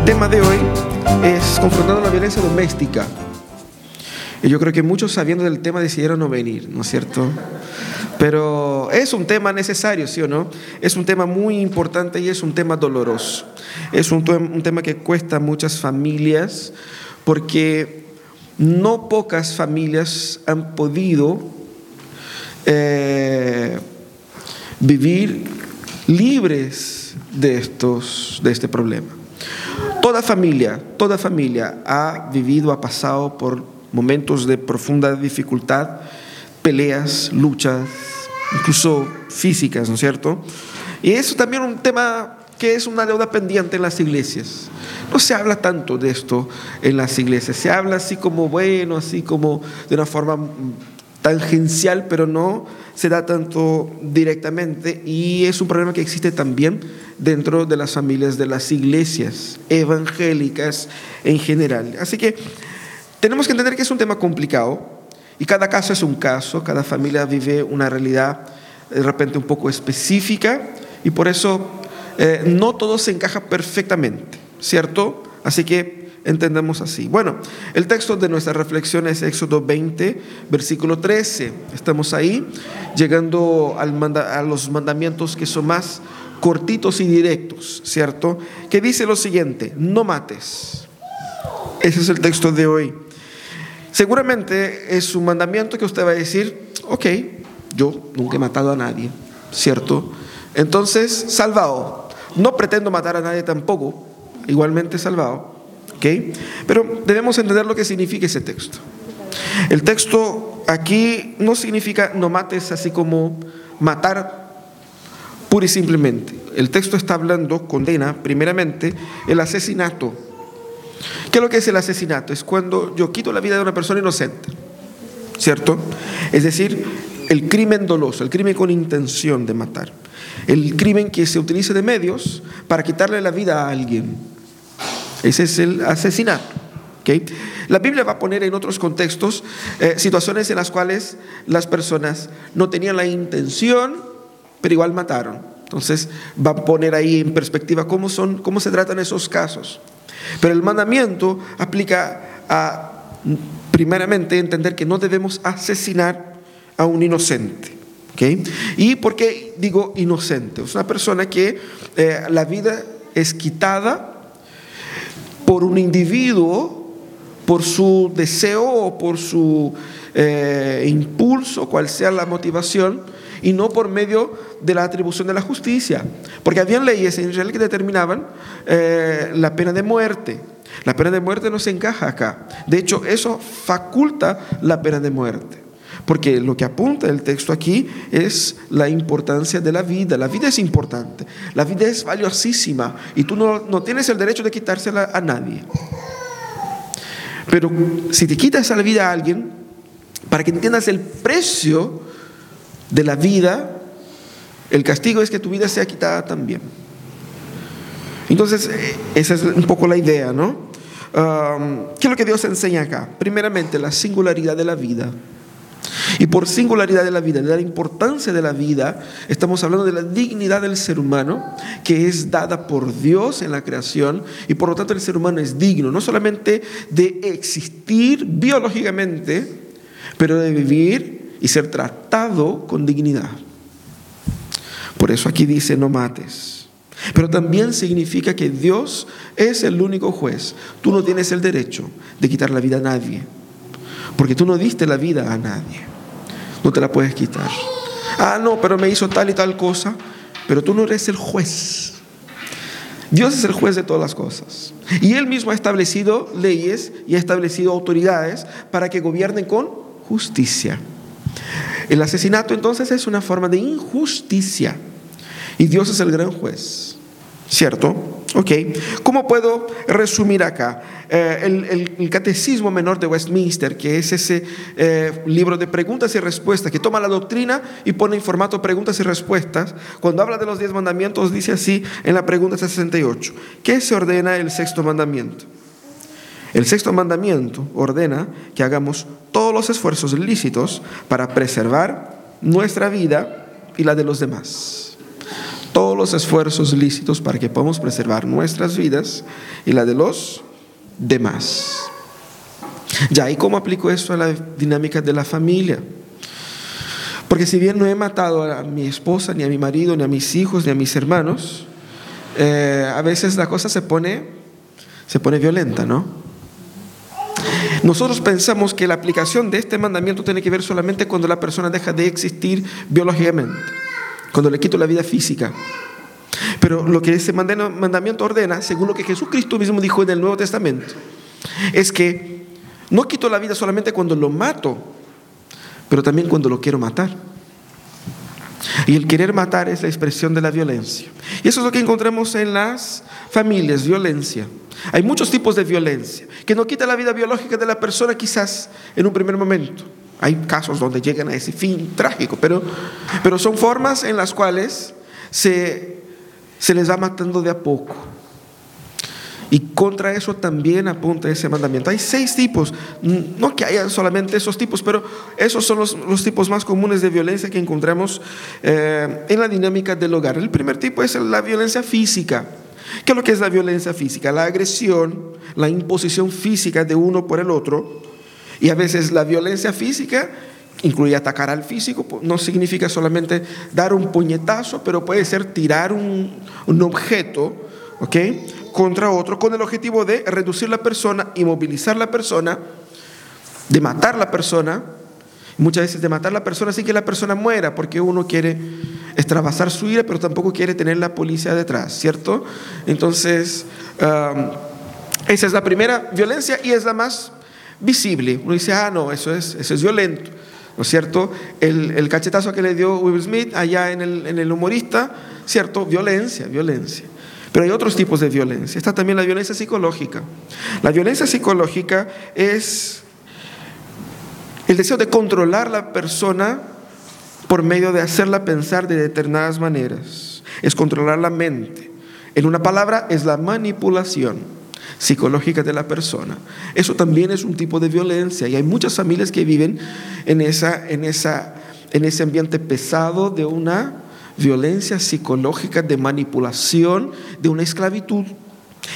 El tema de hoy es confrontando la violencia doméstica. Y yo creo que muchos sabiendo del tema decidieron no venir, ¿no es cierto? Pero es un tema necesario, ¿sí o no? Es un tema muy importante y es un tema doloroso. Es un, un tema que cuesta a muchas familias porque no pocas familias han podido eh, vivir libres de, estos, de este problema. Toda familia, toda familia ha vivido, ha pasado por momentos de profunda dificultad, peleas, luchas, incluso físicas, ¿no es cierto? Y eso también es un tema que es una deuda pendiente en las iglesias. No se habla tanto de esto en las iglesias, se habla así como bueno, así como de una forma tangencial, pero no se da tanto directamente y es un problema que existe también dentro de las familias de las iglesias evangélicas en general. Así que tenemos que entender que es un tema complicado y cada caso es un caso, cada familia vive una realidad de repente un poco específica y por eso eh, no todo se encaja perfectamente, ¿cierto? Así que entendemos así. Bueno, el texto de nuestra reflexión es Éxodo 20, versículo 13. Estamos ahí, llegando a los mandamientos que son más cortitos y directos, ¿cierto? Que dice lo siguiente, no mates. Ese es el texto de hoy. Seguramente es un mandamiento que usted va a decir, ok, yo nunca he matado a nadie, ¿cierto? Entonces, salvado. No pretendo matar a nadie tampoco, igualmente salvado. Pero debemos entender lo que significa ese texto. El texto aquí no significa no mates así como matar pura y simplemente. El texto está hablando, condena primeramente el asesinato. ¿Qué es lo que es el asesinato? Es cuando yo quito la vida de una persona inocente, ¿cierto? Es decir, el crimen doloso, el crimen con intención de matar. El crimen que se utiliza de medios para quitarle la vida a alguien. Ese es el asesinato. La Biblia va a poner en otros contextos eh, situaciones en las cuales las personas no tenían la intención, pero igual mataron. Entonces va a poner ahí en perspectiva cómo, son, cómo se tratan esos casos. Pero el mandamiento aplica a, primeramente, entender que no debemos asesinar a un inocente. ¿Y por qué digo inocente? Es una persona que eh, la vida es quitada por un individuo, por su deseo o por su eh, impulso, cual sea la motivación, y no por medio de la atribución de la justicia. Porque habían leyes en Israel que determinaban eh, la pena de muerte. La pena de muerte no se encaja acá. De hecho, eso faculta la pena de muerte. Porque lo que apunta el texto aquí es la importancia de la vida. La vida es importante, la vida es valiosísima y tú no, no tienes el derecho de quitársela a nadie. Pero si te quitas la vida a alguien, para que entiendas el precio de la vida, el castigo es que tu vida sea quitada también. Entonces, eh, esa es un poco la idea, ¿no? ¿Qué es lo que Dios enseña acá? Primeramente, la singularidad de la vida. Y por singularidad de la vida, de la importancia de la vida, estamos hablando de la dignidad del ser humano, que es dada por Dios en la creación, y por lo tanto el ser humano es digno, no solamente de existir biológicamente, pero de vivir y ser tratado con dignidad. Por eso aquí dice, no mates. Pero también significa que Dios es el único juez. Tú no tienes el derecho de quitar la vida a nadie. Porque tú no diste la vida a nadie. No te la puedes quitar. Ah, no, pero me hizo tal y tal cosa. Pero tú no eres el juez. Dios es el juez de todas las cosas. Y Él mismo ha establecido leyes y ha establecido autoridades para que gobiernen con justicia. El asesinato entonces es una forma de injusticia. Y Dios es el gran juez. ¿Cierto? Ok, ¿cómo puedo resumir acá? Eh, el, Catecismo Menor de Westminster, que es ese eh, libro de preguntas y respuestas, que toma la doctrina y pone en formato preguntas y respuestas, cuando habla de los diez mandamientos, dice así en la pregunta 68, ¿qué se ordena el sexto mandamiento? El sexto mandamiento ordena que hagamos todos los esfuerzos lícitos para preservar nuestra vida y la de los demás todos los esfuerzos lícitos para que podamos preservar nuestras vidas y la de los demás. Ya, ¿y cómo aplico esto a la dinámica de la familia? Porque si bien no he matado a mi esposa, ni a mi marido, ni a mis hijos, ni a mis hermanos, eh, a veces la cosa se pone, se pone violenta, ¿no? Nosotros pensamos que la aplicación de este mandamiento tiene que ver solamente cuando la persona deja de existir biológicamente, cuando le quito la vida física. Pero lo que ese mandamiento ordena, según lo que Jesucristo mismo dijo en el Nuevo Testamento, es que no quito la vida solamente cuando lo mato, pero también cuando lo quiero matar. Y el querer matar es la expresión de la violencia. Y eso es lo que encontramos en las familias, violencia. Hay muchos tipos de violencia, que no quita la vida biológica de la persona quizás en un primer momento. Hay casos donde llegan a ese fin trágico, pero, pero son formas en las cuales se, se les va matando de a poco. Y contra eso también apunta ese mandamiento. Hay seis tipos, no que haya solamente esos tipos, pero esos son los, tipos más comunes de violencia que encontramos eh, en la dinámica del hogar. El primer tipo es la violencia física. ¿Qué es lo que es la violencia física? La agresión, la imposición física de uno por el otro. Y a veces la violencia física incluye atacar al físico, no significa solamente dar un puñetazo, pero puede ser tirar un, un objeto, ¿ok? contra otro con el objetivo de reducir la persona, inmovilizar la persona, de matar la persona, muchas veces de matar la persona sin que la persona muera, porque uno quiere extravasar su ira, pero tampoco quiere tener la policía detrás, ¿cierto? Entonces, esa es la primera violencia y es la más visible. Uno dice, ah, no, eso es, eso es violento. ¿No es cierto? El, cachetazo que le dio Will Smith allá en el, en el humorista, ¿cierto? Violencia, violencia. Pero hay otros tipos de violencia. Está también la violencia psicológica. La violencia psicológica es el deseo de controlar la persona por medio de hacerla pensar de determinadas maneras. Es controlar la mente. En una palabra, es la manipulación psicológica de la persona. Eso también es un tipo de violencia y hay muchas familias que viven en, esa, en, esa, en ese ambiente pesado de una violencia psicológica de manipulación, de una esclavitud.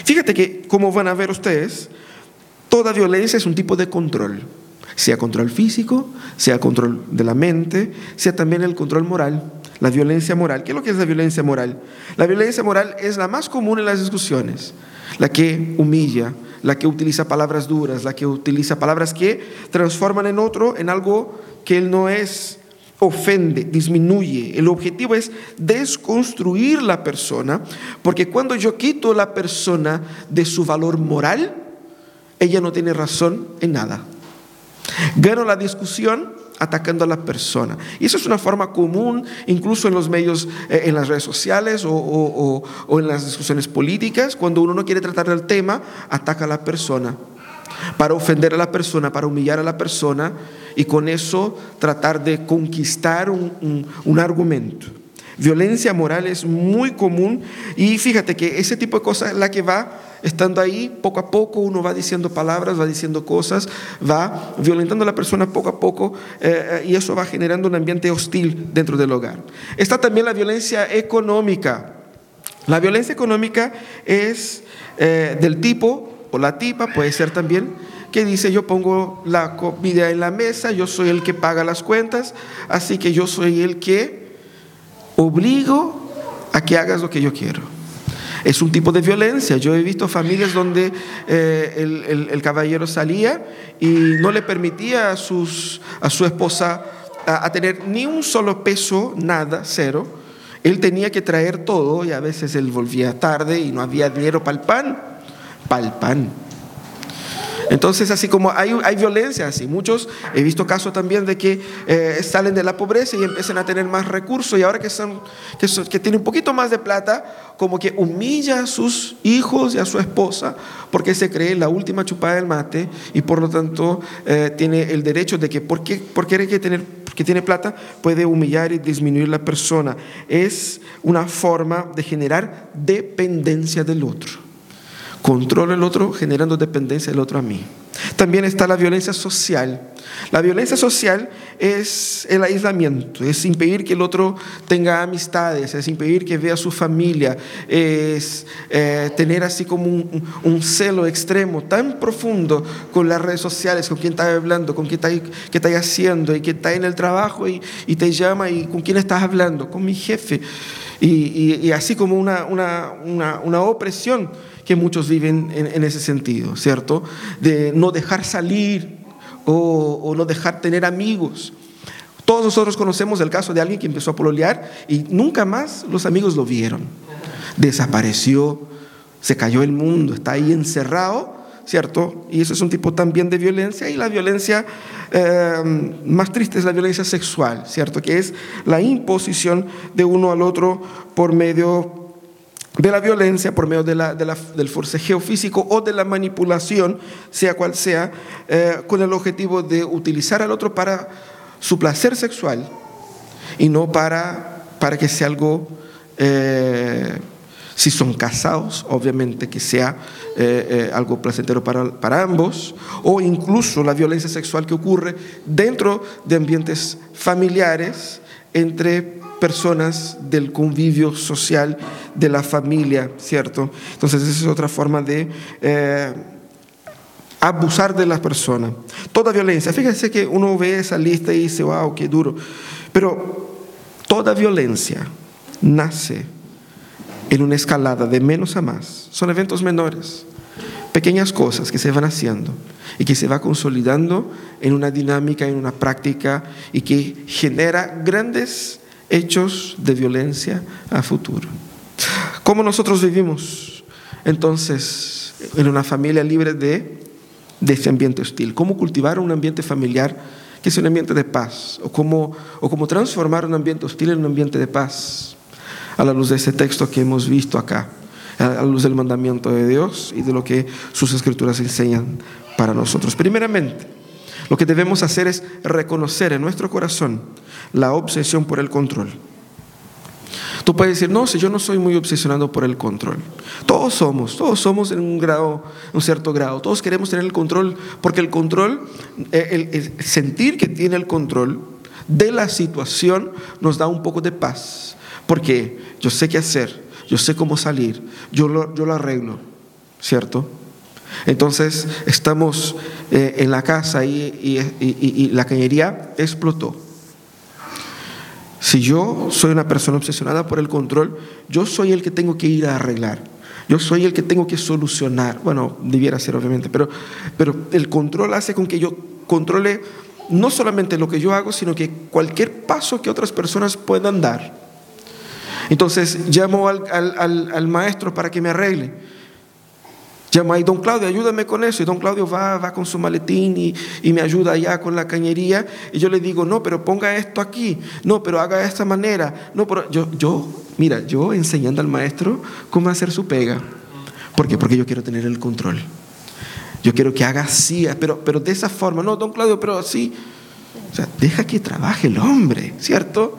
Fíjate que, como van a ver ustedes, toda violencia es un tipo de control, sea control físico, sea control de la mente, sea también el control moral, la violencia moral. ¿Qué es lo que es la violencia moral? La violencia moral es la más común en las discusiones, la que humilla, la que utiliza palabras duras, la que utiliza palabras que transforman en otro en algo que él no es ofende, disminuye. El objetivo es desconstruir la persona, porque cuando yo quito la persona de su valor moral, ella no tiene razón en nada. Gano la discusión atacando a la persona. Y eso es una forma común, incluso en los medios, eh, en las redes sociales o, o en las discusiones políticas, cuando uno no quiere tratar del tema, ataca a la persona para ofender a la persona, para humillar a la persona y con eso tratar de conquistar un, argumento. Violencia moral es muy común y fíjate que ese tipo de cosas es la que va estando ahí poco a poco, uno va diciendo palabras, va diciendo cosas, va violentando a la persona poco a poco eh, eh, y eso va generando un ambiente hostil dentro del hogar. Está también la violencia económica. La violencia económica es eh, del tipo o la tipa puede ser también que dice yo pongo la comida en la mesa, yo soy el que paga las cuentas, así que yo soy el que obligo a que hagas lo que yo quiero. Es un tipo de violencia. Yo he visto familias donde eh, el, caballero salía y no le permitía a, su esposa a, a tener ni un solo peso, nada, cero. Él tenía que traer todo y a veces él volvía tarde y no había dinero para el pan palpan. Entonces, así como hay, violencia, muchos, he visto casos también de que eh, salen de la pobreza y empiezan a tener más recursos y ahora que, son, que, que tienen un poquito más de plata, como que humilla a sus hijos y a su esposa porque se cree la última chupada del mate y por lo tanto eh, tiene el derecho de que porque, porque que tener que tiene plata puede humillar y disminuir la persona. Es una forma de generar dependencia del otro controla el otro generando dependencia del otro a mí. También está la violencia social. La violencia social es el aislamiento, es impedir que el otro tenga amistades, es impedir que vea a su familia, es eh, tener así como un, celo extremo tan profundo con las redes sociales, con quién está hablando, con qué está haciendo y que está en el trabajo y, te llama y con quién estás hablando, con mi jefe. Y, así como una, una opresión que muchos viven en, ese sentido, ¿cierto? De no dejar salir o, no dejar tener amigos. Todos nosotros conocemos el caso de alguien que empezó a pololear y nunca más los amigos lo vieron. Desapareció, se cayó el mundo, está ahí encerrado, ¿cierto? Y eso es un tipo también de violencia y la violencia eh, más triste es la violencia sexual, ¿cierto? Que es la imposición de uno al otro por medio de la violencia por medio de la, del forcejeo físico o de la manipulación, sea cual sea, eh, con el objetivo de utilizar al otro para su placer sexual y no para, para que sea algo, eh, si son casados, obviamente que sea eh, algo placentero para, para ambos, o incluso la violencia sexual que ocurre dentro de ambientes familiares entre personas del convivio social de la familia, ¿cierto? Entonces esa es otra forma de eh, abusar de las personas. Toda violencia, fíjense que uno ve esa lista y dice, wow, qué duro, pero toda violencia nace en una escalada de menos a más. Son eventos menores, pequeñas cosas que se van haciendo y que se va consolidando en una dinámica, en una práctica y que genera grandes hechos de violencia a futuro. ¿Cómo nosotros vivimos entonces en una familia libre de, de ese ambiente hostil? ¿Cómo cultivar un ambiente familiar que es un ambiente de paz? ¿O cómo, ¿O cómo transformar un ambiente hostil en un ambiente de paz? A la luz de ese texto que hemos visto acá, a luz del mandamiento de Dios y de lo que sus escrituras enseñan para nosotros. Primeramente, lo que debemos hacer es reconocer en nuestro corazón la obsesión por el control. Tú puedes decir, no, si yo no soy muy obsesionado por el control. Todos somos, todos somos en un grado, un cierto grado. Todos queremos tener el control, porque el control, eh, el, sentir que tiene el control de la situación nos da un poco de paz. Porque yo sé qué hacer, yo sé cómo salir, yo lo, yo lo arreglo, ¿cierto? Entonces estamos eh, en la casa y la cañería explotó. Si yo soy una persona obsesionada por el control, yo soy el que tengo que ir a arreglar. Yo soy el que tengo que solucionar. Bueno, debiera ser obviamente, pero, pero el control hace con que yo controle no solamente lo que yo hago, sino que cualquier paso que otras personas puedan dar. Entonces llamo al, al, al maestro para que me arregle. Llama ahí, don Claudio, ayúdame con eso. Y don Claudio va, va con su maletín y, me ayuda allá con la cañería. Y yo le digo, no, pero ponga esto aquí. No, pero haga de esta manera. No, pero yo, yo, mira, yo enseñando al maestro cómo hacer su pega. ¿Por qué? Porque yo quiero tener el control. Yo quiero que haga así, pero, pero de esa forma. No, don Claudio, pero así. O sea, deja que trabaje el hombre, ¿cierto?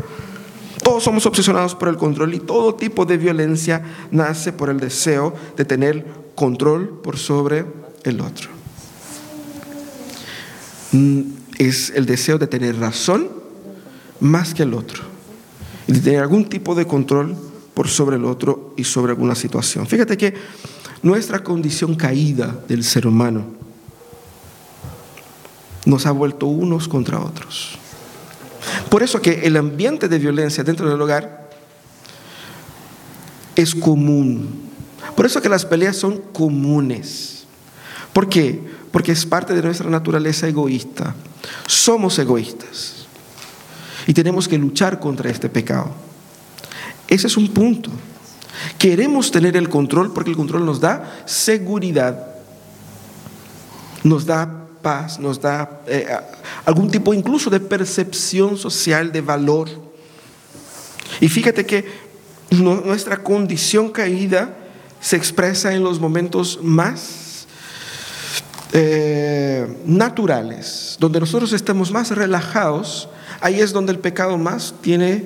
Todos somos obsesionados por el control y todo tipo de violencia nace por el deseo de tener control por sobre el otro. Mm, es el deseo de tener razón más que el otro. Y de tener algún tipo de control por sobre el otro y sobre alguna situación. Fíjate que nuestra condición caída del ser humano nos ha vuelto unos contra otros. Por eso que el ambiente de violencia dentro del hogar es común por eso que las peleas son comunes. ¿Por qué? Porque es parte de nuestra naturaleza egoísta. Somos egoístas. Y tenemos que luchar contra este pecado. Ese es un punto. Queremos tener el control porque el control nos da seguridad, nos da paz, nos da eh, algún tipo incluso de percepción social de valor. Y fíjate que nuestra condición caída se expresa en los momentos más eh, naturales, donde nosotros estamos más relajados, ahí es donde el pecado más tiene,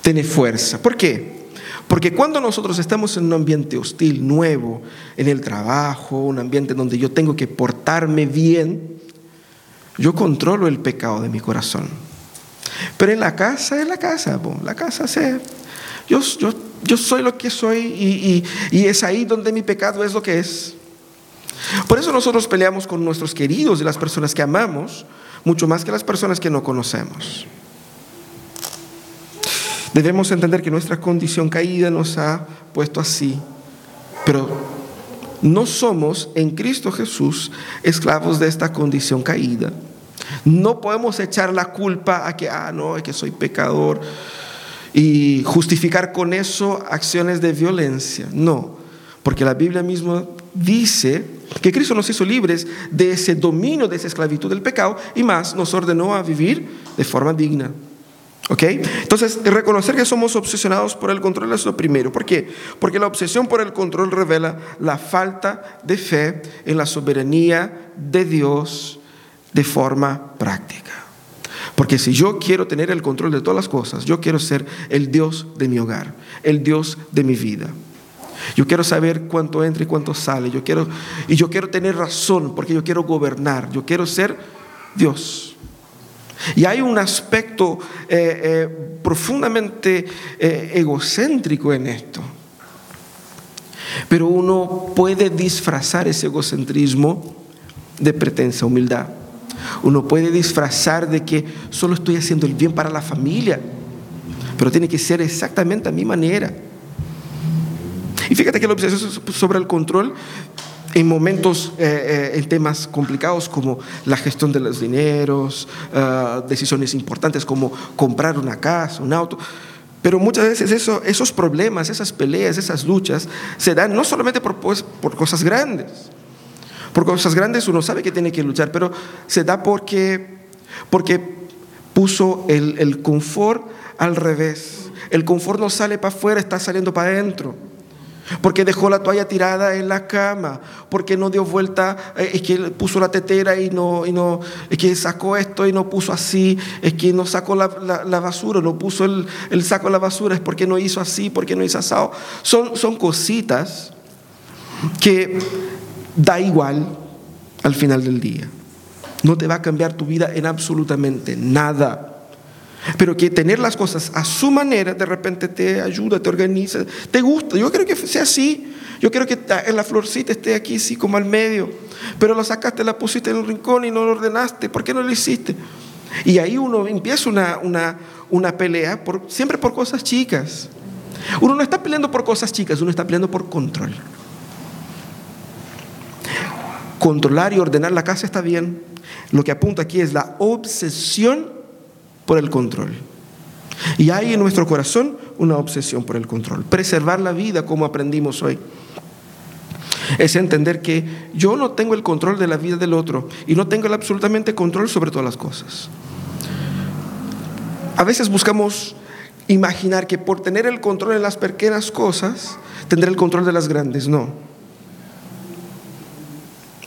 tiene fuerza. ¿Por qué? Porque cuando nosotros estamos en un ambiente hostil, nuevo, en el trabajo, un ambiente donde yo tengo que portarme bien, yo controlo el pecado de mi corazón. Pero en la casa, en la casa, la casa se... Yo, yo, yo soy lo que soy y es ahí donde mi pecado es lo que es. Por eso nosotros peleamos con nuestros queridos y las personas que amamos, mucho más que las personas que no conocemos. Debemos entender que nuestra condición caída nos ha puesto así, pero no somos en Cristo Jesús esclavos de esta condición caída. No podemos echar la culpa a que, ah, no, es que soy pecador y justificar con eso acciones de violencia. No, porque la Biblia misma dice que Cristo nos hizo libres de ese dominio, de esa esclavitud del pecado y más nos ordenó a vivir de forma digna. ¿Ok? Entonces, reconocer que somos obsesionados por el control es lo primero. ¿Por qué? Porque la obsesión por el control revela la falta de fe en la soberanía de Dios de forma práctica. Porque si yo quiero tener el control de todas las cosas, yo quiero ser el Dios de mi hogar, el Dios de mi vida. Yo quiero saber cuánto entra y cuánto sale. Yo quiero, y yo quiero tener razón porque yo quiero gobernar. Yo quiero ser Dios. Y hay un aspecto eh, eh, profundamente eh, egocéntrico en esto. Pero uno puede disfrazar ese egocentrismo de pretensa humildad. Uno puede disfrazar de que solo estoy haciendo el bien para la familia, pero tiene que ser exactamente a mi manera. Y fíjate que la obsesión sobre el control en momentos, eh, eh, en temas complicados como la gestión de los dineros, ah, decisiones importantes como comprar una casa, un auto. Pero muchas veces eso, esos problemas, esas peleas, esas luchas se dan no solamente por, pues, por cosas grandes. Por cosas grandes uno sabe que tiene que luchar, pero se da porque, porque puso el, el confort al revés. El confort no sale para afuera, está saliendo para adentro porque dejó la toalla tirada en la cama, porque no dio vuelta, eh, es que puso la tetera y no, y no, es que sacó esto y no puso así, es que no sacó la, basura, no puso el, saco de la basura, es porque no hizo así, porque no hizo asado. Son, son cositas que da igual al final del día. No te va a cambiar tu vida en absolutamente nada. Pero que tener las cosas a su manera de repente te ayuda, te organiza, te gusta. Yo creo que sea así. Yo quiero que la florcita esté aquí, así como al medio. Pero lo sacaste, la pusiste en un rincón y no lo ordenaste. ¿Por qué no lo hiciste? Y ahí uno empieza una, una, una pelea por, siempre por cosas chicas. Uno no está peleando por cosas chicas, uno está peleando por control. Controlar y ordenar la casa está bien. Lo que apunta aquí es la obsesión por el control. Y hay en nuestro corazón una obsesión por el control. Preservar la vida como aprendimos hoy. Es entender que yo no tengo el control de la vida del otro y no tengo el absolutamente control sobre todas las cosas. A veces buscamos imaginar que por tener el control en las pequeñas cosas, tendré el control de las grandes. No.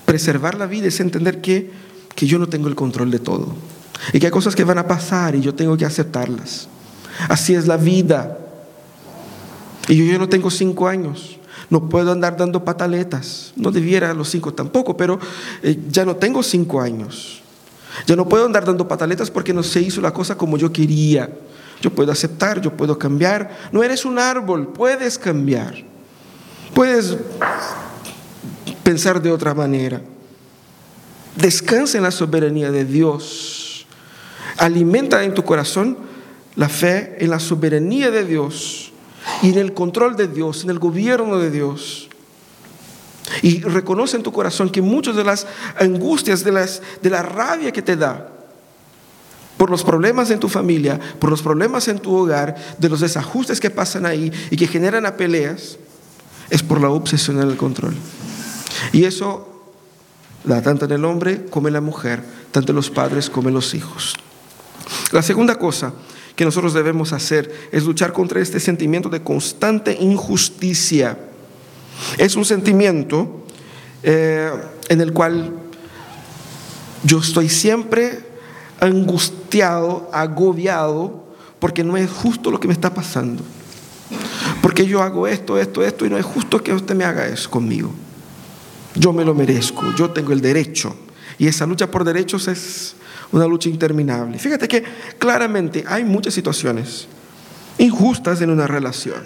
Preservar la vida es entender que, que yo no tengo el control de todo. Y que hay cosas que van a pasar y yo tengo que aceptarlas. Así es la vida. Y yo ya no tengo cinco años. No puedo andar dando pataletas. No debiera los cinco tampoco, pero eh, ya no tengo cinco años. Ya no puedo andar dando pataletas porque no se hizo la cosa como yo quería. Yo puedo aceptar, yo puedo cambiar. No eres un árbol, puedes cambiar. Puedes pensar de otra manera. Descansa en la soberanía de Dios. Alimenta en tu corazón la fe en la soberanía de Dios y en el control de Dios, en el gobierno de Dios. Y reconoce en tu corazón que muchas de las angustias, de, las, de la rabia que te da por los problemas en tu familia, por los problemas en tu hogar, de los desajustes que pasan ahí y que generan a peleas, es por la obsesión en el control. Y eso da tanto en el hombre como en la mujer, tanto en los padres como en los hijos. La segunda cosa que nosotros debemos hacer es luchar contra este sentimiento de constante injusticia. Es un sentimiento eh, en el cual yo estoy siempre angustiado, agobiado, porque no es justo lo que me está pasando. Porque yo hago esto, esto, esto, y no es justo que usted me haga eso conmigo. Yo me lo merezco, yo tengo el derecho. Y esa lucha por derechos es una lucha interminable. Fíjate que claramente hay muchas situaciones injustas en una relación.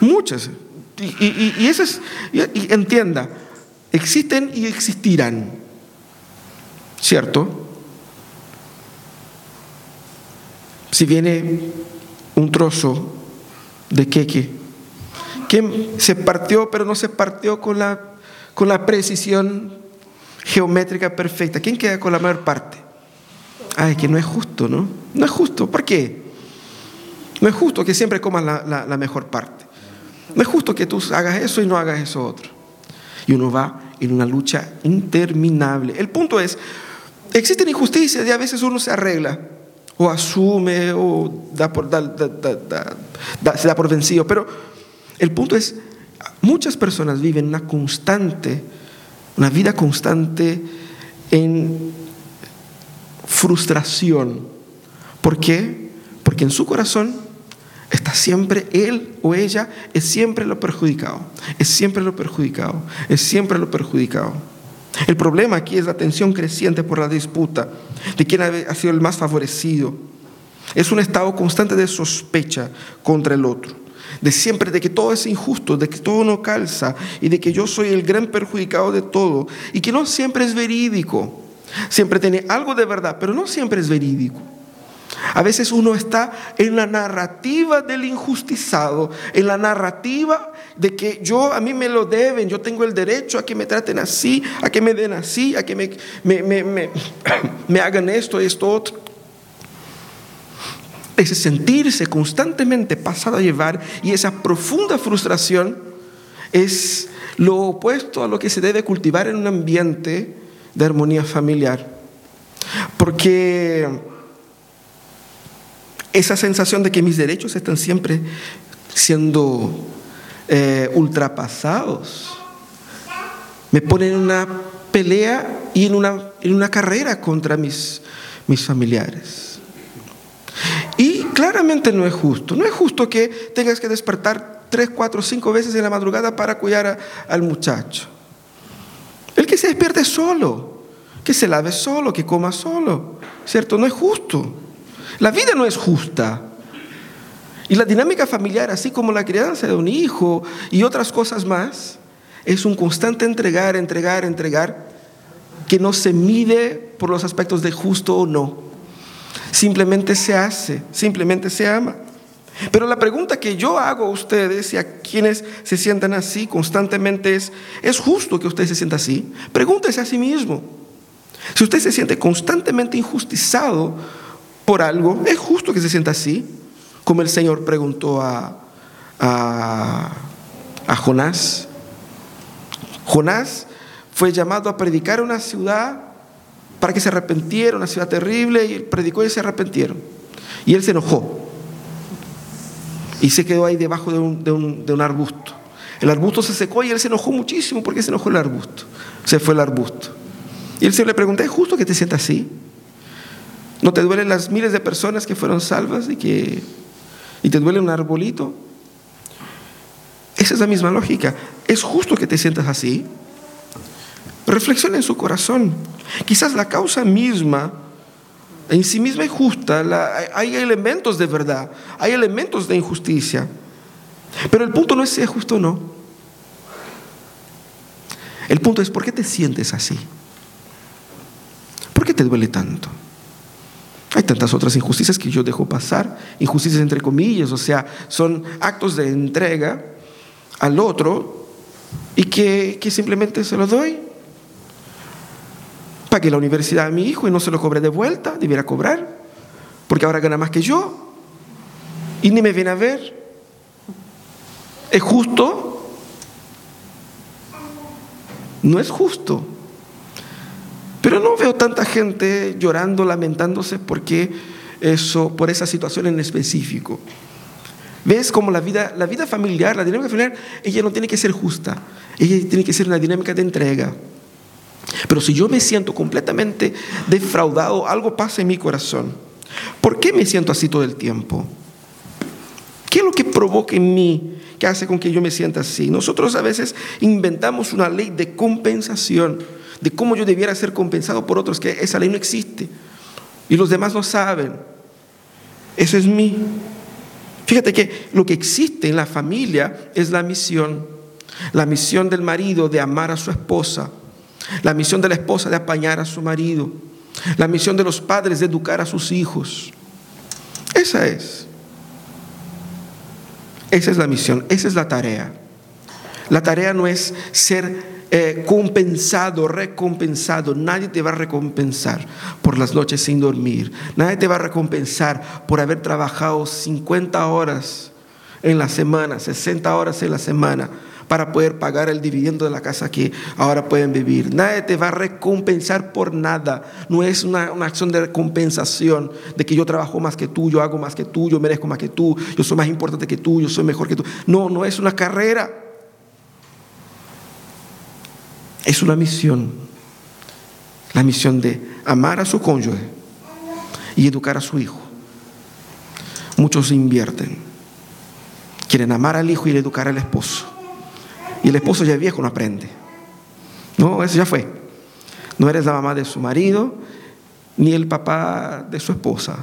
Muchas. Y, y, es, y entienda, existen y existirán. ¿Cierto? Si viene un trozo de queque que se partió, pero no se partió con la, con la precisión geométrica perfecta, ¿quién queda con la mayor parte? Ay, que no es justo, ¿no? No es justo. ¿Por qué? No es justo que siempre comas la, mejor parte. No es justo que tú hagas eso y no hagas eso otro. Y uno va en una lucha interminable. El punto es, existen injusticias y a veces uno se arregla o asume o da por, se da por vencido. Pero el punto es, muchas personas viven una constante, una vida constante en frustración. ¿Por qué? Porque en su corazón está siempre él o ella, es siempre lo perjudicado, es siempre lo perjudicado, es siempre lo perjudicado. El problema aquí es la tensión creciente por la disputa de quién ha sido el más favorecido. Es un estado constante de sospecha contra el otro, de siempre de que todo es injusto, de que todo no calza y de que yo soy el gran perjudicado de todo y que no siempre es verídico. Siempre tiene algo de verdad, pero no siempre es verídico. A veces uno está en la narrativa del injustizado, en la narrativa de que yo a mí me lo deben, yo tengo el derecho a que me traten así, a que me den así, a que me, me, hagan esto, esto, otro. Ese sentirse constantemente pasado a llevar y esa profunda frustración es lo opuesto a lo que se debe cultivar en un ambiente de armonía familiar. Porque esa sensación de que mis derechos están siempre siendo eh, ultrapasados me pone en una pelea y en una, en una carrera contra mis, mis familiares. Y claramente no es justo. No es justo que tengas que despertar tres, cuatro, cinco veces en la madrugada para cuidar al muchacho. El que se despierte solo, que se lave solo, que coma solo. ¿Cierto? No es justo. La vida no es justa. Y la dinámica familiar, así como la crianza de un hijo y otras cosas más, es un constante entregar, entregar, entregar, que no se mide por los aspectos de justo o no. Simplemente se hace, simplemente se ama. Pero la pregunta que yo hago a ustedes y a quienes se sientan así constantemente es, ¿es justo que usted se sienta así? Pregúntese a sí mismo. Si usted se siente constantemente injustizado por algo, ¿es justo que se sienta así? Como el Señor preguntó a, a, Jonás. Jonás fue llamado a predicar a una ciudad para que se arrepentiera, una ciudad terrible, y él predicó y se arrepentieron. Y él se enojó. Y se quedó ahí debajo de un, arbusto. El arbusto se secó y él se enojó muchísimo porque se enojó el arbusto. Se fue el arbusto. Y el Señor le preguntó, ¿es justo que te sientas así? ¿No te duelen las miles de personas que fueron salvas y que y te duele un arbolito? Esa es la misma lógica. ¿Es justo que te sientas así? Reflexiona en su corazón. Quizás la causa misma en sí misma es justa, hay elementos de verdad, hay elementos de injusticia. Pero el punto no es si es justo o no. El punto es por qué te sientes así. ¿Por qué te duele tanto? Hay tantas otras injusticias que yo dejo pasar, injusticias entre comillas, o sea, son actos de entrega al otro y que, simplemente se lo doy. Pagué la universidad a mi hijo y no se lo cobré de vuelta, debiera cobrar, porque ahora gana más que yo y ni me viene a ver. ¿Es justo? No es justo. Pero no veo tanta gente llorando, lamentándose porque eso, por esa situación en específico. ¿Ves cómo la vida, la vida familiar, la dinámica familiar, ella no tiene que ser justa, ella tiene que ser una dinámica de entrega. Pero si yo me siento completamente defraudado, algo pasa en mi corazón. ¿Por qué me siento así todo el tiempo? ¿Qué es lo que provoca en mí que hace con que yo me sienta así? Nosotros a veces inventamos una ley de compensación de cómo yo debiera ser compensado por otros, que esa ley no existe. Y los demás no saben. Eso es mí. Fíjate que lo que existe en la familia es la misión. La misión del marido de amar a su esposa. La misión de la esposa de apañar a su marido. La misión de los padres de educar a sus hijos. Esa es. Esa es la misión, esa es la tarea. La tarea no es ser eh, compensado, recompensado. Nadie te va a recompensar por las noches sin dormir. Nadie te va a recompensar por haber trabajado 50 horas en la semana, 60 horas en la semana para poder pagar el dividendo de la casa que ahora pueden vivir. Nadie te va a recompensar por nada. No es una, una, acción de recompensación de que yo trabajo más que tú, yo hago más que tú, yo merezco más que tú, yo soy más importante que tú, yo soy mejor que tú. No, no es una carrera. Es una misión. La misión de amar a su cónyuge y educar a su hijo. Muchos invierten. Quieren amar al hijo y educar al esposo. Y el esposo ya viejo no aprende. No, eso ya fue. No eres la mamá de su marido ni el papá de su esposa.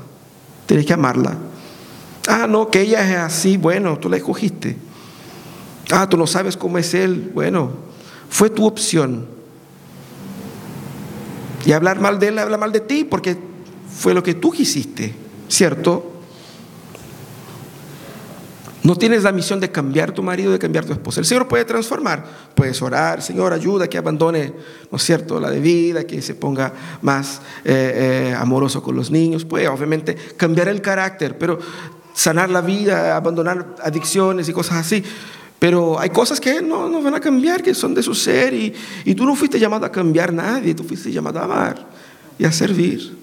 Tienes que amarla. Ah, no, que ella es así. Bueno, tú la escogiste. Ah, tú no sabes cómo es él. Bueno, fue tu opción. Y hablar mal de él, habla mal de ti, porque fue lo que tú quisiste, ¿cierto? No tienes la misión de cambiar tu marido, de cambiar tu esposa. El Señor puede transformar. Puedes orar, Señor, ayuda que abandone, ¿no es cierto?, la de vida, que se ponga más eh, eh, amoroso con los niños. Puede, obviamente, cambiar el carácter, pero sanar la vida, abandonar adicciones y cosas así. Pero hay cosas que no, no van a cambiar, que son de su ser y, tú no fuiste llamado a cambiar nadie, tú fuiste llamado a amar y a servir.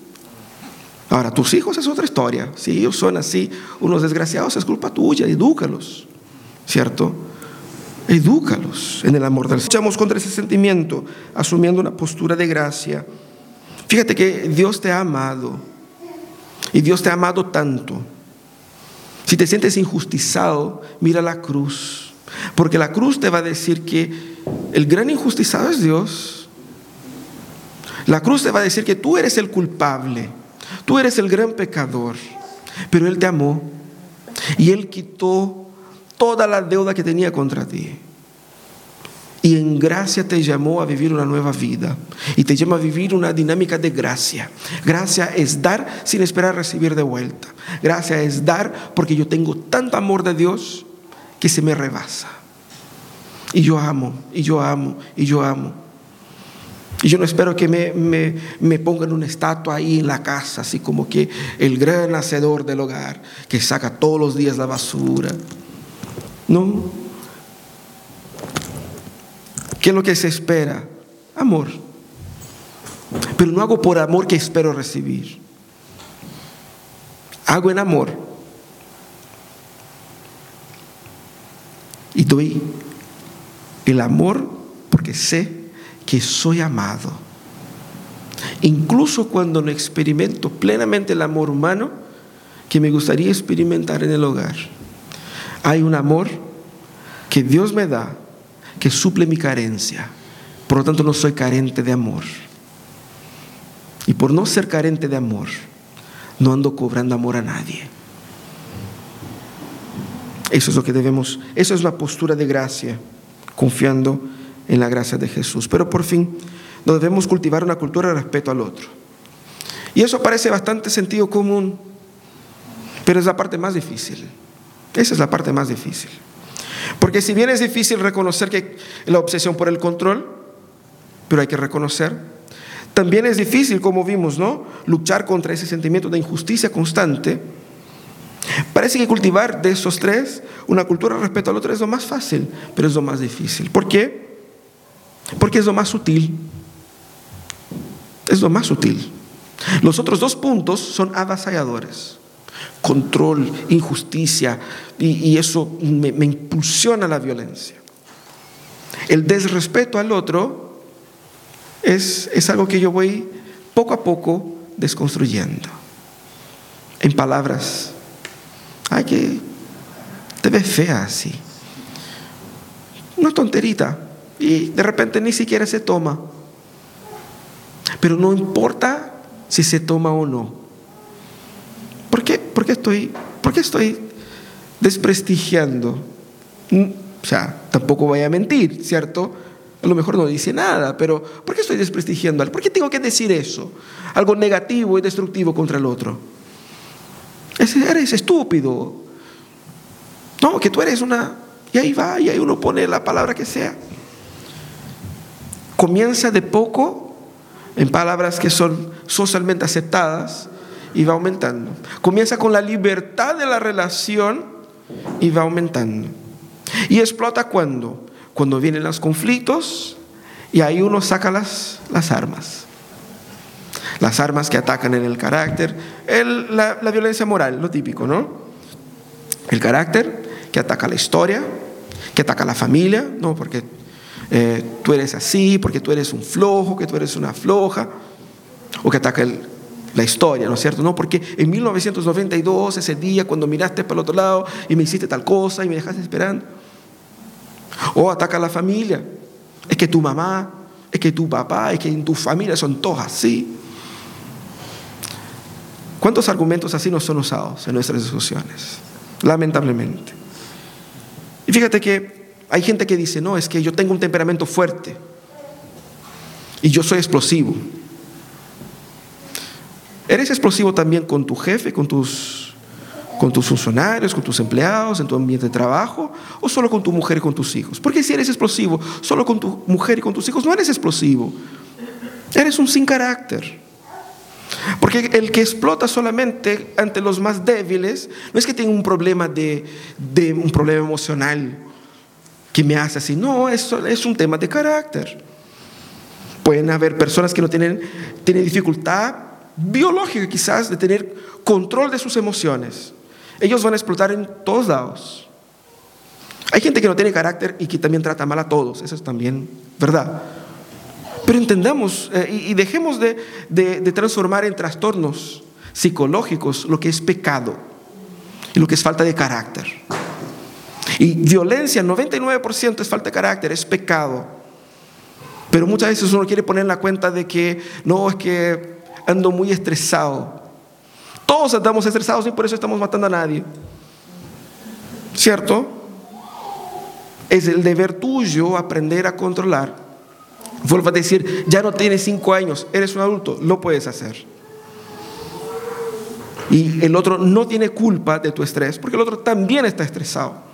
Ahora, tus hijos es otra historia. Si ellos son así, unos desgraciados, es culpa tuya, edúcalos, ¿cierto? Edúcalos en el amor del Señor. Luchamos contra ese sentimiento, asumiendo una postura de gracia. Fíjate que Dios te ha amado y Dios te ha amado tanto. Si te sientes injustizado, mira la cruz. Porque la cruz te va a decir que el gran injustizado es Dios. La cruz te va a decir que tú eres el culpable, tú eres el gran pecador, pero Él te amó y Él quitó toda la deuda que tenía contra ti. Y en gracia te llamó a vivir una nueva vida. Y te llama a vivir una dinámica de gracia. Gracia es dar sin esperar recibir de vuelta. Gracia es dar porque yo tengo tanto amor de Dios que se me rebasa. Y yo amo, y yo amo, y yo amo. Y yo no espero que me, me, me, pongan una estatua ahí en la casa, así como que el gran hacedor del hogar, que saca todos los días la basura. No. ¿Qué es lo que se espera? Amor. Pero no hago por amor que espero recibir. Hago en amor. Y doy el amor porque sé que soy amado. Incluso cuando no experimento plenamente el amor humano que me gustaría experimentar en el hogar. Hay un amor que Dios me da que suple mi carencia. Por lo tanto, no soy carente de amor. Y por no ser carente de amor, no ando cobrando amor a nadie. Eso es lo que debemos, eso es la postura de gracia, confiando en la gracia de Jesús. Pero por fin, debemos cultivar una cultura de respeto al otro. Y eso parece bastante sentido común, pero es la parte más difícil. Esa es la parte más difícil. Porque si bien es difícil reconocer que la obsesión por el control, pero hay que reconocer, también es difícil, como vimos, ¿no? Luchar contra ese sentimiento de injusticia constante Parece que cultivar de esos tres una cultura respecto al otro es lo más fácil, pero es lo más difícil. ¿Por qué? Porque es lo más sutil. Es lo más sutil. Los otros dos puntos son avasalladores. Control, injusticia, y, eso me, me impulsiona la violencia. El desrespeto al otro es, es algo que yo voy poco a poco desconstruyendo. En palabras Ay, que te ves fea así. Una tonterita. Y de repente ni siquiera se toma. Pero no importa si se toma o no. ¿Por qué, estoy, estoy desprestigiando? Mm, o sea, tampoco voy a mentir, ¿cierto? A lo mejor no dice nada, pero ¿por qué estoy desprestigiando? ¿Por qué tengo que decir eso? Algo negativo y destructivo contra el otro. Eres estúpido. No, que tú eres una... Y ahí va, y ahí uno pone la palabra que sea. Comienza de poco en palabras que son socialmente aceptadas y va aumentando. Comienza con la libertad de la relación y va aumentando. Y explota cuando? Cuando vienen los conflictos y ahí uno saca las, las armas. Las armas que atacan en el carácter, la, violencia moral, lo típico, ¿no? El carácter que ataca la historia, que ataca la familia, ¿no? Porque eh, tú eres así, porque tú eres un flojo, que tú eres una floja, o que ataca la historia, ¿no es cierto? No, porque en 1992, ese día, cuando miraste para el otro lado y me hiciste tal cosa y me dejaste esperando. O ataca la familia. Es que tu mamá, es que tu papá, es que en tu familia son todos así. ¿Cuántos argumentos así no son usados en nuestras discusiones? Lamentablemente. Y fíjate que hay gente que dice, no, es que yo tengo un temperamento fuerte y yo soy explosivo. ¿Eres explosivo también con tu jefe, con tus con tus funcionarios, con tus empleados, en tu ambiente de trabajo, o solo con tu mujer y con tus hijos. Porque si eres explosivo solo con tu mujer y con tus hijos, no eres explosivo. Eres un sin carácter. Porque el que explota solamente ante los más débiles, no es que tenga un problema de, un problema emocional que me hace así, no, eso es un tema de carácter. Pueden haber personas que no tienen, tienen dificultad biológica quizás de tener control de sus emociones ellos van a explotar en todos lados. Hay gente que no tiene carácter y que también trata mal a todos, eso es también verdad. Pero entendamos eh, y, dejemos de, de transformar en trastornos psicológicos lo que es pecado y lo que es falta de carácter. Y violencia, 99% es falta de carácter, es pecado. Pero muchas veces uno quiere poner en la cuenta de que no, es que ando muy estresado. Todos estamos estresados y por eso estamos matando a nadie. ¿Cierto? Es el deber tuyo aprender a controlar. Vuelvo a decir, ya no tienes cinco años, eres un adulto, lo puedes hacer. Y el otro no tiene culpa de tu estrés, porque el otro también está estresado.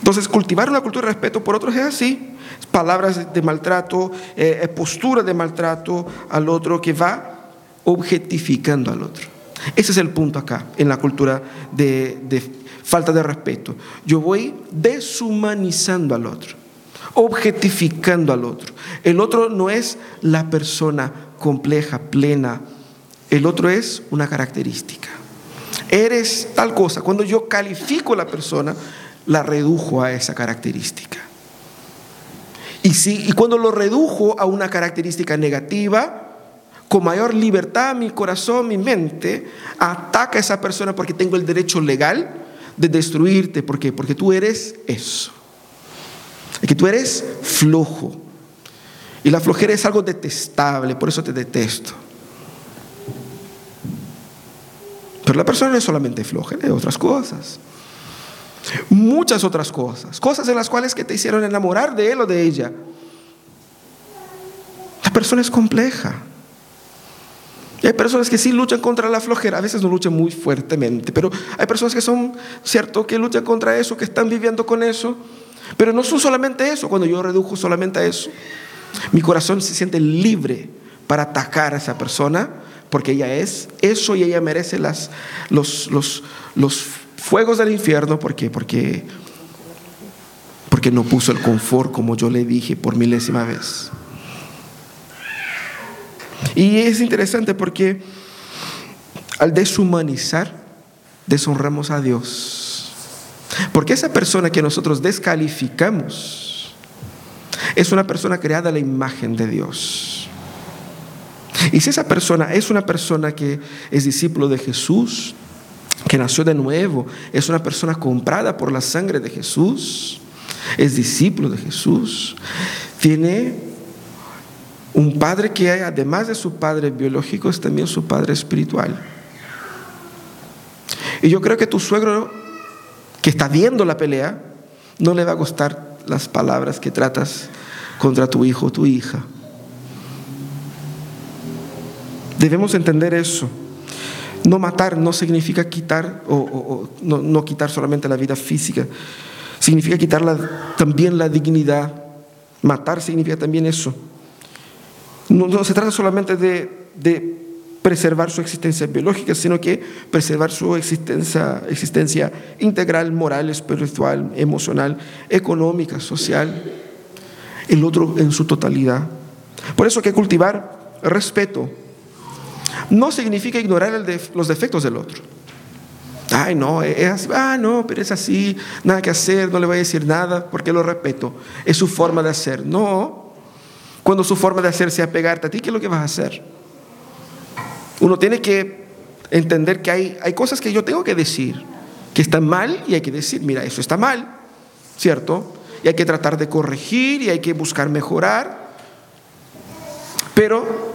Entonces, cultivar una cultura de respeto por otros es así. Palabras de maltrato, eh, posturas de maltrato al otro que va objetificando al otro. Ese es el punto acá, en la cultura de, falta de respeto. Yo voy deshumanizando al otro, objetificando al otro. El otro no es la persona compleja, plena. El otro es una característica. Eres tal cosa. Cuando yo califico a la persona, la redujo a esa característica. Y, si, y cuando lo redujo a una característica negativa, con mayor libertad mi corazón, mi mente, ataca a esa persona porque tengo el derecho legal de destruirte. ¿Por qué? Porque tú eres eso. Es que tú eres flojo. Y la flojera es algo detestable, por eso te detesto. Pero la persona no es solamente floja, hay otras cosas. Muchas otras cosas. Cosas en las cuales que te hicieron enamorar de él o de ella. La persona es compleja. Hay personas que sí luchan contra la flojera, a veces no luchan muy fuertemente, pero hay personas que son, cierto, que luchan contra eso, que están viviendo con eso, pero no son solamente eso, cuando yo redujo solamente a eso, mi corazón se siente libre para atacar a esa persona, porque ella es eso y ella merece las, los, los, los fuegos del infierno, porque, porque, porque no puso el confort como yo le dije por milésima vez. Y es interesante porque al deshumanizar, deshonramos a Dios. Porque esa persona que nosotros descalificamos es una persona creada a la imagen de Dios. Y si esa persona es una persona que es discípulo de Jesús, que nació de nuevo, es una persona comprada por la sangre de Jesús, es discípulo de Jesús, tiene Un padre que además de su padre biológico es también su padre espiritual. Y yo creo que tu suegro que está viendo la pelea no le va a gustar las palabras que tratas contra tu hijo o tu hija. Debemos entender eso. No matar no significa quitar o, no, quitar solamente la vida física, significa quitar también la dignidad. Matar significa también eso. No, se trata solamente de, de, preservar su existencia biológica, sino que preservar su existencia, existencia integral, moral, espiritual, emocional, económica, social, el otro en su totalidad. Por eso hay que cultivar respeto, no significa ignorar los defectos del otro. Ay, no, es así. Ah, no, pero es así, nada que hacer, no le voy a decir nada porque lo respeto. Es su forma de hacer. No, cuando su forma de hacer sea pegarte a ti, ¿qué es lo que vas a hacer? Uno tiene que entender que hay, hay cosas que yo tengo que decir, que están mal y hay que decir, mira, eso está mal, ¿cierto? Y hay que tratar de corregir y hay que buscar mejorar. Pero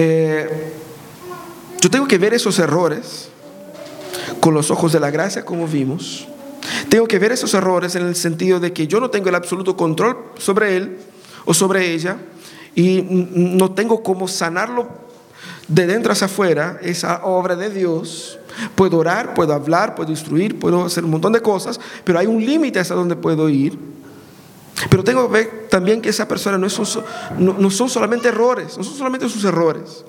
eh, yo tengo que ver esos errores con los ojos de la gracia, como vimos. Tengo que ver esos errores en el sentido de que yo no tengo el absoluto control sobre él o sobre ella y no tengo cómo sanarlo de dentro hacia afuera, esa obra de Dios. Puedo orar, puedo hablar, puedo instruir, puedo hacer un montón de cosas, pero hay un límite hasta donde puedo ir. Pero tengo que ver también que esa persona no, son, no, son solamente errores, no son solamente sus errores.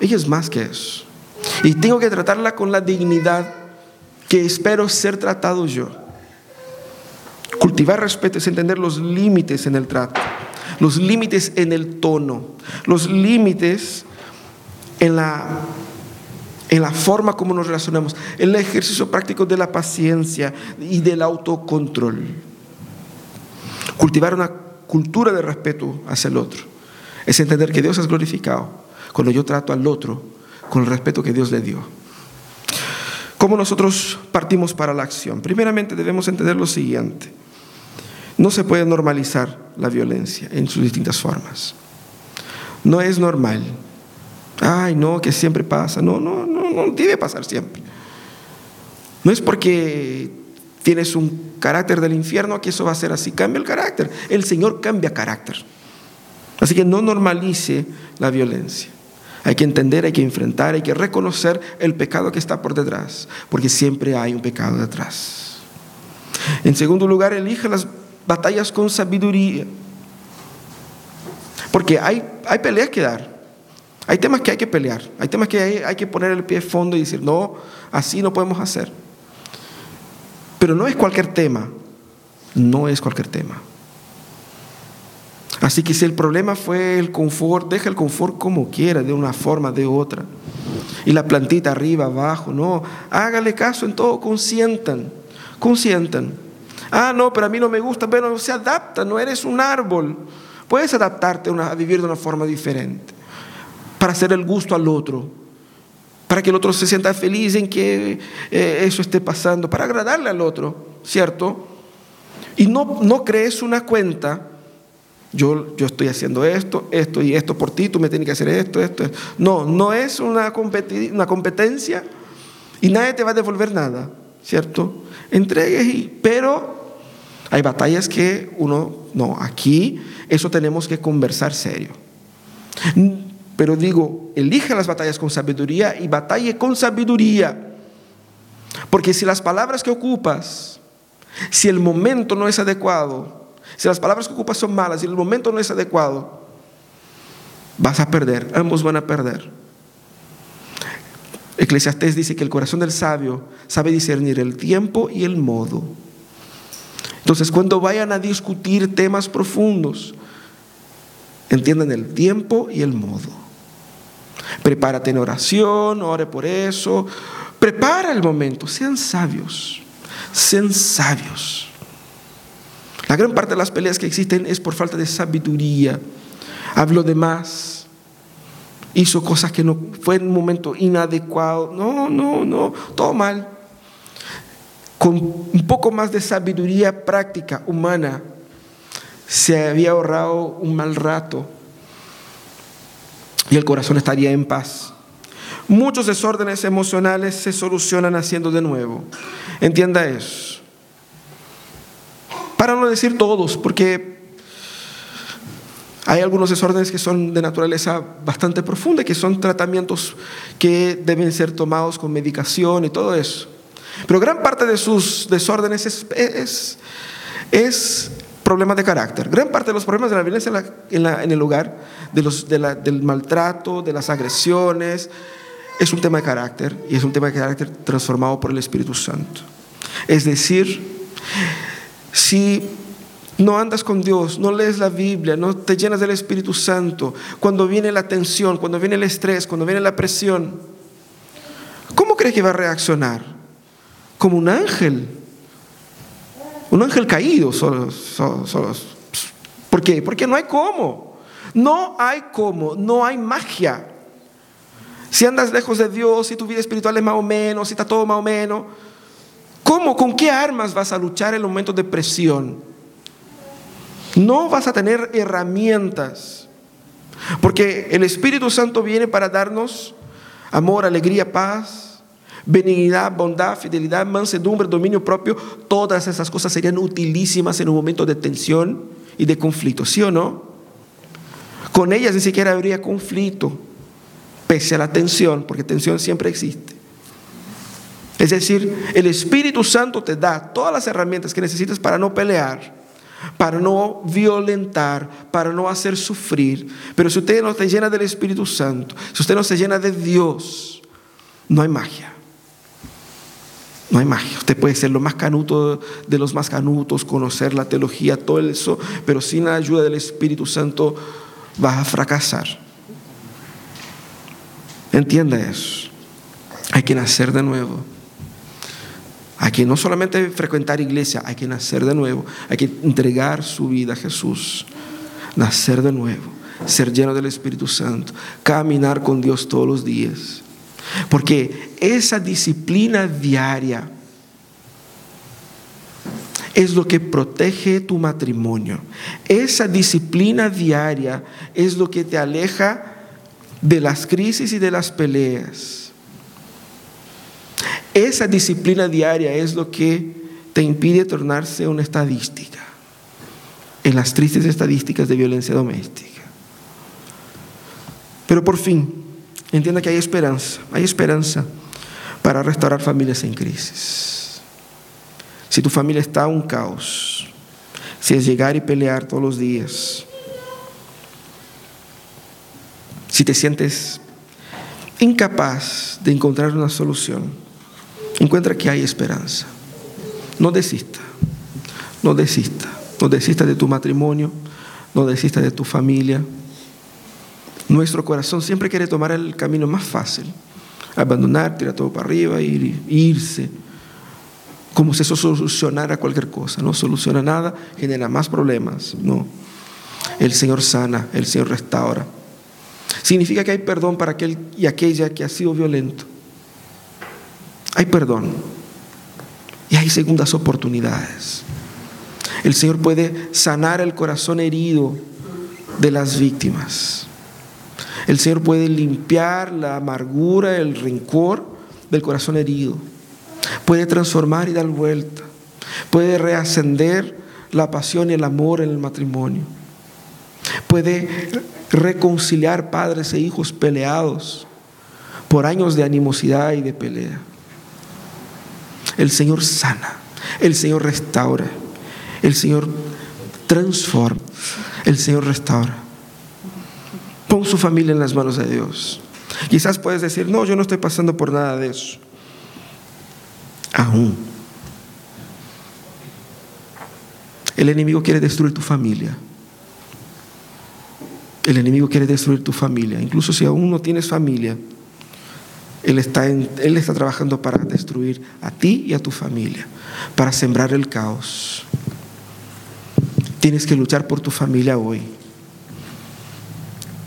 Ella es más que eso. Y tengo que tratarla con la dignidad que espero ser tratado yo. Cultivar respeto es entender los límites en el trato, los límites en el tono, los límites en la, en la forma como nos relacionamos, el ejercicio práctico de la paciencia y del autocontrol. Cultivar una cultura de respeto hacia el otro es entender que Dios es glorificado cuando yo trato al otro con el respeto que Dios le dio. ¿Cómo nosotros partimos para la acción? Primeramente debemos entender lo siguiente. No se puede normalizar la violencia en sus distintas formas. No es normal. Ay, no, que siempre pasa. No, no, no, no debe pasar siempre. No es porque tienes un carácter del infierno, que eso va a ser así. Cambia el carácter. El Señor cambia carácter. Así que no normalice la violencia. Hay que entender, hay que enfrentar, hay que reconocer el pecado que está por detrás, porque siempre hay un pecado detrás. En segundo lugar, elige las batallas con sabiduría. Porque hay, hay peleas que dar. Hay temas que hay que pelear. Hay temas que hay, hay que poner el pie fondo y decir, no, así no podemos hacer. Pero no es cualquier tema, no es cualquier tema. Así que si el problema fue el confort, deja el confort como quiera, de una forma, de otra. Y la plantita arriba, abajo, no. Hágale caso en todo, consientan, consientan. Ah, no, pero a mí no me gusta. Bueno, se adapta, no eres un árbol. Puedes adaptarte a, vivir de una forma diferente, para hacer el gusto al otro para que el otro se sienta feliz en que eh, eso esté pasando, para agradarle al otro, ¿cierto? Y no, no crees una cuenta, yo, yo estoy haciendo esto, esto y esto por ti, tú me tienes que hacer esto, esto. No, no es una, una competencia y nadie te va a devolver nada, ¿cierto? Entregues y, pero hay batallas que uno, no, aquí eso tenemos que conversar serio. Pero digo, elige las batallas con sabiduría y batalle con sabiduría. Porque si las palabras que ocupas, si el momento no es adecuado, si las palabras que ocupas son malas y el momento no es adecuado, vas a perder, ambos van a perder. Eclesiastés dice que el corazón del sabio sabe discernir el tiempo y el modo. Entonces, cuando vayan a discutir temas profundos, entiendan el tiempo y el modo. Prepárate en oración, ore por eso. Prepara el momento. Sean sabios. Sean sabios. La gran parte de las peleas que existen es por falta de sabiduría. Habló de más. Hizo cosas que no fue en un momento inadecuado. No, no, no. Todo mal. Con un poco más de sabiduría práctica, humana, se había ahorrado un mal rato y el corazón estaría en paz. Muchos desórdenes emocionales se solucionan haciendo de nuevo. Entienda eso. Para no decir todos, porque hay algunos desórdenes que son de naturaleza bastante profunda, que son tratamientos que deben ser tomados con medicación y todo eso. Pero gran parte de sus desórdenes es, es, problemas de carácter. Gran parte de los problemas de la violencia en, en el hogar, de los, del maltrato, de las agresiones, es un tema de carácter y es un tema de carácter transformado por el Espíritu Santo. Es decir, si no andas con Dios, no lees la Biblia, no te llenas del Espíritu Santo, cuando viene la tensión, cuando viene el estrés, cuando viene la presión, ¿cómo crees que va a reaccionar? Como un ángel, un ángel caído. ¿Por qué? Porque no hay cómo. No hay cómo, no hay magia. Si andas lejos de Dios, si tu vida espiritual es más o menos, si está todo más o menos, ¿cómo, con qué armas vas a luchar en momentos de presión? No vas a tener herramientas, porque el Espíritu Santo viene para darnos amor, alegría, paz, benignidad, bondad, fidelidad, mansedumbre, dominio propio. Todas esas cosas serían utilísimas en un momento de tensión y de conflicto, ¿sí o no? Con ellas ni siquiera habría conflicto, pese a la tensión, porque tensión siempre existe. Es decir, el Espíritu Santo te da todas las herramientas que necesitas para no pelear para no violentar, para no hacer sufrir. Pero si usted no se llena del Espíritu Santo, si usted no se llena de Dios, no hay magia. No hay magia. Usted puede ser lo más canuto de los más canutos, conocer la teología, todo eso, pero sin la ayuda del Espíritu Santo vas a fracasar. Entienda eso. Hay que nacer de nuevo. Hay que no solamente frecuentar iglesia, hay que nacer de nuevo, hay que entregar su vida a Jesús, nacer de nuevo, ser lleno del Espíritu Santo, caminar con Dios todos los días. Porque esa disciplina diaria es lo que protege tu matrimonio. Esa disciplina diaria es lo que te aleja de las crisis y de las peleas. Esa disciplina diaria es lo que te impide tornarse una estadística en las tristes estadísticas de violencia doméstica. Pero por fin, entienda que hay esperanza, hay esperanza para restaurar familias en crisis. Si tu familia está un caos, si es llegar y pelear todos los días, si te sientes incapaz de encontrar una solución, encuentra que hay esperanza. No desista, no desista, no desista de tu matrimonio, no desista de tu familia. Nuestro corazón siempre quiere tomar el camino más fácil, abandonar, tirar todo para arriba, ir, irse, como si eso solucionara cualquier cosa. No soluciona nada, genera más problemas. No. El Señor sana, el Señor restaura. Significa que hay perdón para aquel y aquella que ha sido violento. Hay perdón y hay segundas oportunidades. El Señor puede sanar el corazón herido de las víctimas. El Señor puede limpiar la amargura, el rencor del corazón herido. Puede transformar y dar vuelta. Puede reascender la pasión y el amor en el matrimonio. Puede reconciliar padres e hijos peleados por años de animosidad y de pelea. El Señor sana, el Señor restaura, el Señor transforma, el Señor restaura. Pon su familia en las manos de Dios. Quizás puedes decir, no, yo no estoy pasando por nada de eso. Aún. El enemigo quiere destruir tu familia. El enemigo quiere destruir tu familia. Incluso si aún no tienes familia, él está, él está trabajando para destruir a ti y a tu familia, para sembrar el caos. Tienes que luchar por tu familia hoy.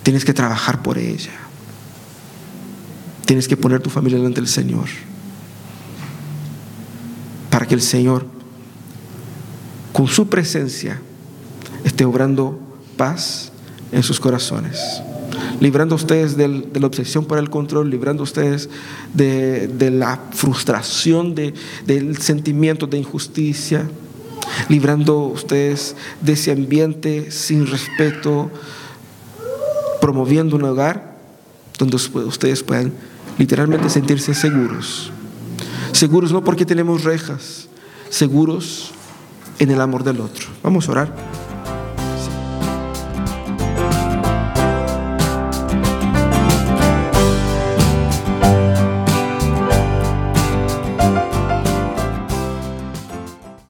Tienes que trabajar por ella. Tienes que poner tu familia delante del Señor. Para que el Señor, con su presencia, esté obrando paz en sus corazones. librando a ustedes de la obsesión por el control, librando a ustedes de, de la frustración, de- del sentimiento de injusticia, librando a ustedes de ese ambiente sin respeto, promoviendo un hogar donde ustedes puedan literalmente sentirse seguros. Seguros no porque tenemos rejas, seguros en el amor del otro. Vamos a orar.